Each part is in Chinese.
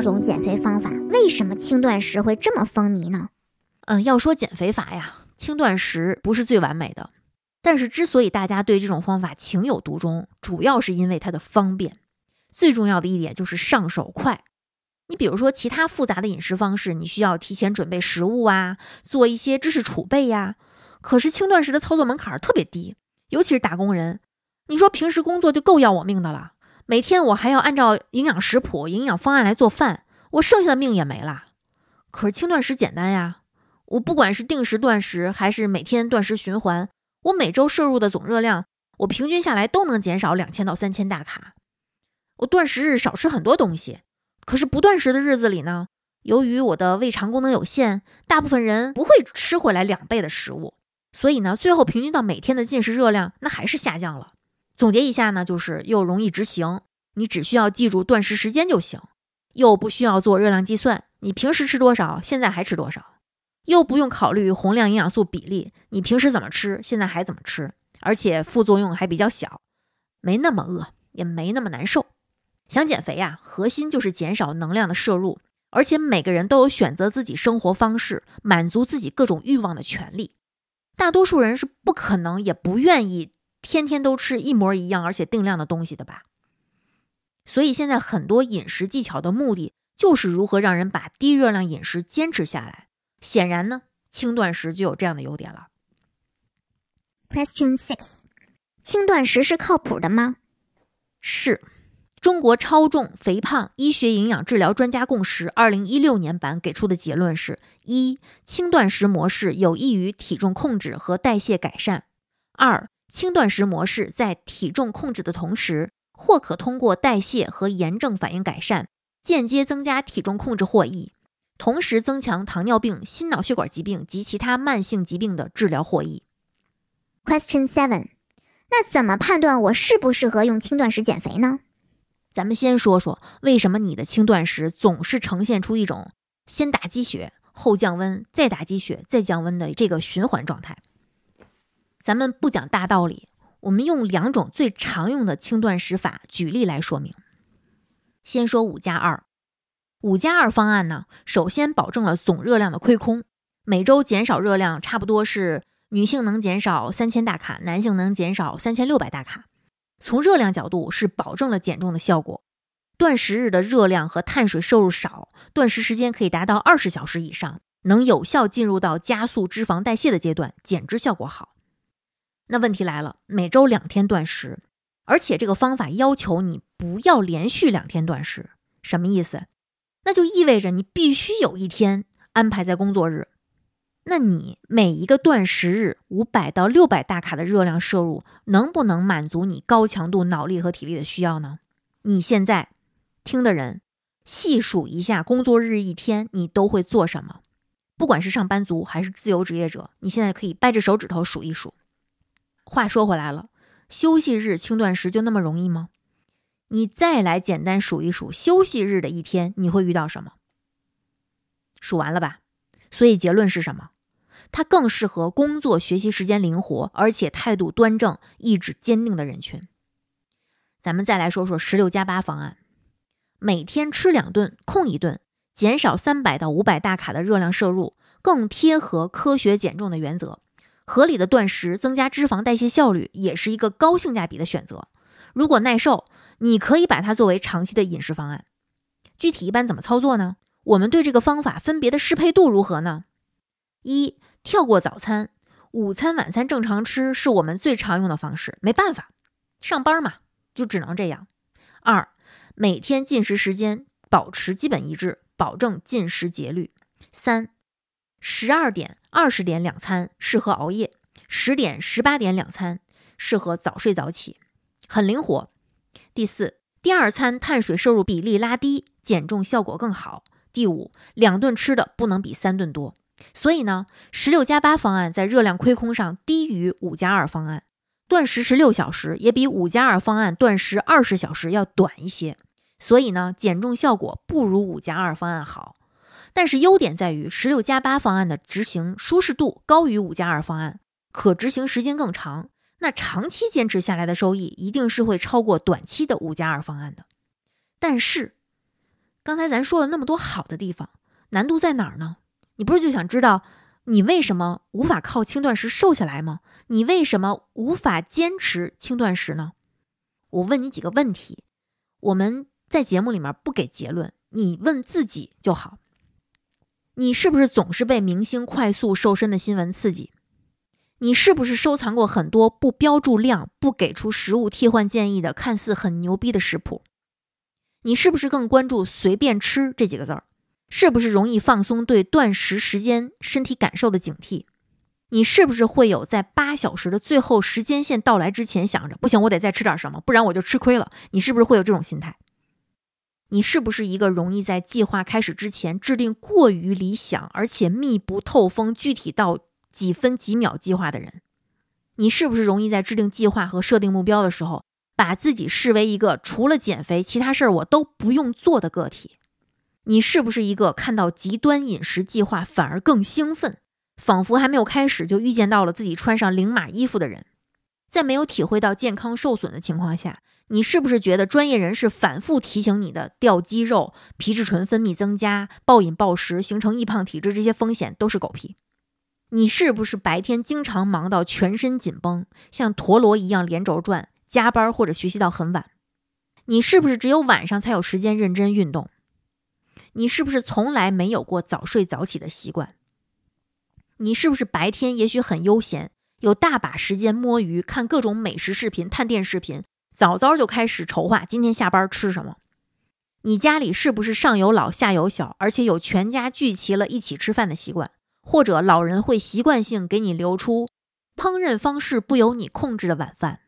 种减肥方法，为什么轻断食会这么风靡呢？嗯，要说减肥法呀，轻断食不是最完美的，但是之所以大家对这种方法情有独钟，主要是因为它的方便。最重要的一点就是上手快。你比如说其他复杂的饮食方式，你需要提前准备食物啊，做一些知识储备呀。可是轻断食的操作门槛特别低，尤其是打工人。你说平时工作就够要我命的了，每天我还要按照营养食谱、营养方案来做饭，我剩下的命也没了。可是轻断食简单呀，我不管是定时断食还是每天断食循环，我每周摄入的总热量，我平均下来都能减少两千到三千大卡。我断食日少吃很多东西，可是不断食的日子里呢，由于我的胃肠功能有限，大部分人不会吃回来两倍的食物，所以呢，最后平均到每天的进食热量那还是下降了。总结一下呢，就是又容易执行，你只需要记住断食时间就行，又不需要做热量计算，你平时吃多少，现在还吃多少，又不用考虑宏量营养素比例，你平时怎么吃，现在还怎么吃，而且副作用还比较小，没那么饿，也没那么难受。想减肥呀，核心就是减少能量的摄入，而且每个人都有选择自己生活方式、满足自己各种欲望的权利，大多数人是不可能也不愿意。天天都吃一模一样而且定量的东西的吧？所以现在很多饮食技巧的目的就是如何让人把低热量饮食坚持下来。显然呢，轻断食就有这样的优点了。Question six：轻断食是靠谱的吗？是中国超重肥胖医学营养治疗专家共识二零一六年版给出的结论是：一、轻断食模式有益于体重控制和代谢改善；二。轻断食模式在体重控制的同时，或可通过代谢和炎症反应改善，间接增加体重控制获益，同时增强糖尿病、心脑血管疾病及其他慢性疾病的治疗获益。Question seven，那怎么判断我适不适合用轻断食减肥呢？咱们先说说为什么你的轻断食总是呈现出一种先打鸡血后降温，再打鸡血再降温的这个循环状态。咱们不讲大道理，我们用两种最常用的轻断食法举例来说明。先说五加二，五加二方案呢，首先保证了总热量的亏空，每周减少热量差不多是女性能减少三千大卡，男性能减少三千六百大卡。从热量角度是保证了减重的效果，断食日的热量和碳水摄入少，断食时间可以达到二十小时以上，能有效进入到加速脂肪代谢的阶段，减脂效果好。那问题来了，每周两天断食，而且这个方法要求你不要连续两天断食，什么意思？那就意味着你必须有一天安排在工作日。那你每一个断食日五百到六百大卡的热量摄入，能不能满足你高强度脑力和体力的需要呢？你现在听的人，细数一下工作日一天你都会做什么？不管是上班族还是自由职业者，你现在可以掰着手指头数一数。话说回来了，休息日轻断食就那么容易吗？你再来简单数一数休息日的一天，你会遇到什么？数完了吧？所以结论是什么？它更适合工作学习时间灵活，而且态度端正、意志坚定的人群。咱们再来说说十六加八方案，每天吃两顿，空一顿，减少三百到五百大卡的热量摄入，更贴合科学减重的原则。合理的断食增加脂肪代谢效率，也是一个高性价比的选择。如果耐受，你可以把它作为长期的饮食方案。具体一般怎么操作呢？我们对这个方法分别的适配度如何呢？一、跳过早餐，午餐、晚餐正常吃是我们最常用的方式，没办法，上班嘛，就只能这样。二、每天进食时间保持基本一致，保证进食节律。三。十二点、二十点两餐适合熬夜，十点、十八点两餐适合早睡早起，很灵活。第四，第二餐碳水摄入比例拉低，减重效果更好。第五，两顿吃的不能比三顿多。所以呢，十六加八方案在热量亏空上低于五加二方案，断食十六小时也比五加二方案断食二十小时要短一些。所以呢，减重效果不如五加二方案好。但是优点在于十六加八方案的执行舒适度高于五加二方案，可执行时间更长。那长期坚持下来的收益一定是会超过短期的五加二方案的。但是，刚才咱说了那么多好的地方，难度在哪儿呢？你不是就想知道你为什么无法靠轻断食瘦下来吗？你为什么无法坚持轻断食呢？我问你几个问题，我们在节目里面不给结论，你问自己就好。你是不是总是被明星快速瘦身的新闻刺激？你是不是收藏过很多不标注量、不给出食物替换建议的看似很牛逼的食谱？你是不是更关注“随便吃”这几个字儿？是不是容易放松对断食时间身体感受的警惕？你是不是会有在八小时的最后时间线到来之前想着不行，我得再吃点什么，不然我就吃亏了？你是不是会有这种心态？你是不是一个容易在计划开始之前制定过于理想而且密不透风、具体到？几分几秒计划的人，你是不是容易在制定计划和设定目标的时候，把自己视为一个除了减肥其他事儿我都不用做的个体？你是不是一个看到极端饮食计划反而更兴奋，仿佛还没有开始就预见到了自己穿上零码衣服的人？在没有体会到健康受损的情况下，你是不是觉得专业人士反复提醒你的掉肌肉、皮质醇分泌增加、暴饮暴食形成易胖体质这些风险都是狗屁？你是不是白天经常忙到全身紧绷，像陀螺一样连轴转，加班或者学习到很晚？你是不是只有晚上才有时间认真运动？你是不是从来没有过早睡早起的习惯？你是不是白天也许很悠闲，有大把时间摸鱼，看各种美食视频、探店视频，早早就开始筹划今天下班吃什么？你家里是不是上有老下有小，而且有全家聚齐了一起吃饭的习惯？或者老人会习惯性给你留出烹饪方式不由你控制的晚饭。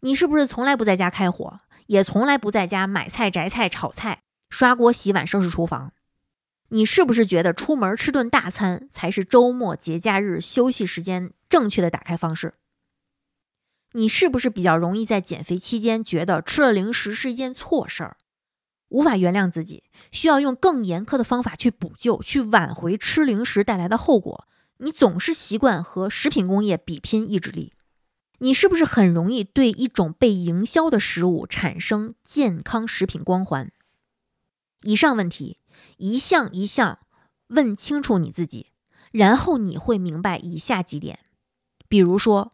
你是不是从来不在家开火，也从来不在家买菜、摘菜、炒菜、刷锅、洗碗、收拾厨房？你是不是觉得出门吃顿大餐才是周末、节假日休息时间正确的打开方式？你是不是比较容易在减肥期间觉得吃了零食是一件错事儿？无法原谅自己，需要用更严苛的方法去补救、去挽回吃零食带来的后果。你总是习惯和食品工业比拼意志力，你是不是很容易对一种被营销的食物产生健康食品光环？以上问题一项一项问清楚你自己，然后你会明白以下几点：比如说，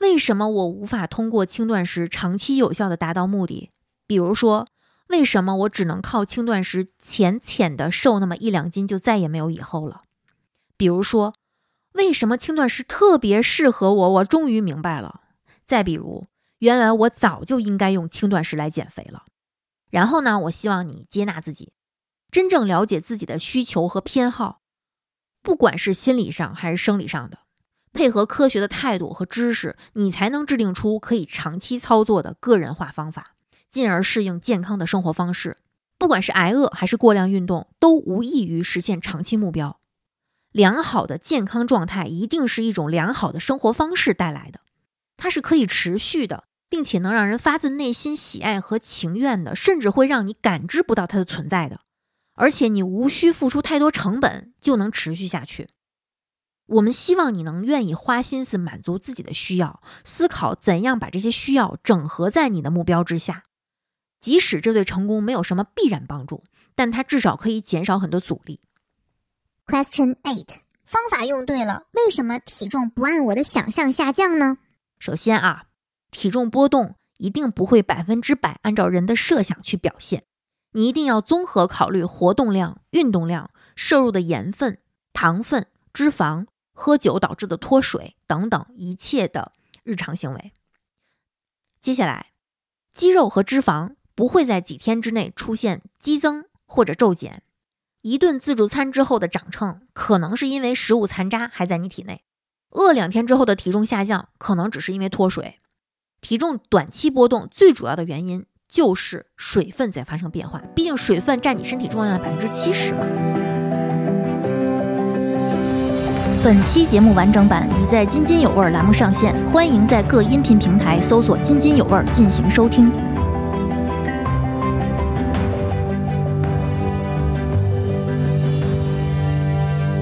为什么我无法通过轻断食长期有效的达到目的？比如说。为什么我只能靠轻断食浅浅的瘦那么一两斤就再也没有以后了？比如说，为什么轻断食特别适合我？我终于明白了。再比如，原来我早就应该用轻断食来减肥了。然后呢？我希望你接纳自己，真正了解自己的需求和偏好，不管是心理上还是生理上的，配合科学的态度和知识，你才能制定出可以长期操作的个人化方法。进而适应健康的生活方式，不管是挨饿还是过量运动，都无异于实现长期目标。良好的健康状态一定是一种良好的生活方式带来的，它是可以持续的，并且能让人发自内心喜爱和情愿的，甚至会让你感知不到它的存在的。而且你无需付出太多成本就能持续下去。我们希望你能愿意花心思满足自己的需要，思考怎样把这些需要整合在你的目标之下。即使这对成功没有什么必然帮助，但它至少可以减少很多阻力。Question eight，方法用对了，为什么体重不按我的想象下降呢？首先啊，体重波动一定不会百分之百按照人的设想去表现，你一定要综合考虑活动量、运动量、摄入的盐分、糖分、脂肪、喝酒导致的脱水等等一切的日常行为。接下来，肌肉和脂肪。不会在几天之内出现激增或者骤减。一顿自助餐之后的长秤，可能是因为食物残渣还在你体内；饿两天之后的体重下降，可能只是因为脱水。体重短期波动最主要的原因就是水分在发生变化，毕竟水分占你身体重量的百分之七十嘛。本期节目完整版已在津津有味栏目上线，欢迎在各音频平台搜索“津津有味”进行收听。